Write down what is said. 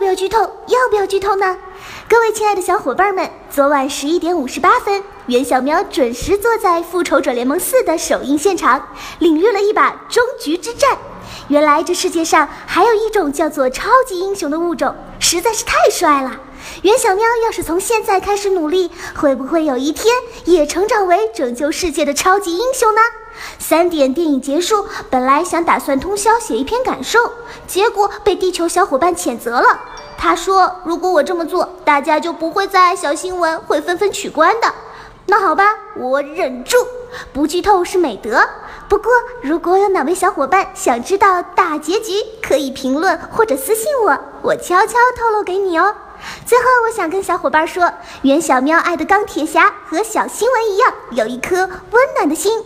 不要剧透？要不要剧透呢？各位亲爱的小伙伴们，昨晚十一点五十八分，袁小喵准时坐在《复仇者联盟四》的首映现场，领略了一把终局之战。原来这世界上还有一种叫做超级英雄的物种，实在是太帅了。袁小喵要是从现在开始努力，会不会有一天也成长为拯救世界的超级英雄呢？三点电影结束，本来想打算通宵写一篇感受，结果被地球小伙伴谴责了。他说：“如果我这么做，大家就不会再爱小新闻，会纷纷取关的。”那好吧，我忍住，不剧透是美德。不过，如果有哪位小伙伴想知道大结局，可以评论或者私信我，我悄悄透露给你哦。最后，我想跟小伙伴说，袁小喵爱的钢铁侠和小新闻一样，有一颗温暖的心，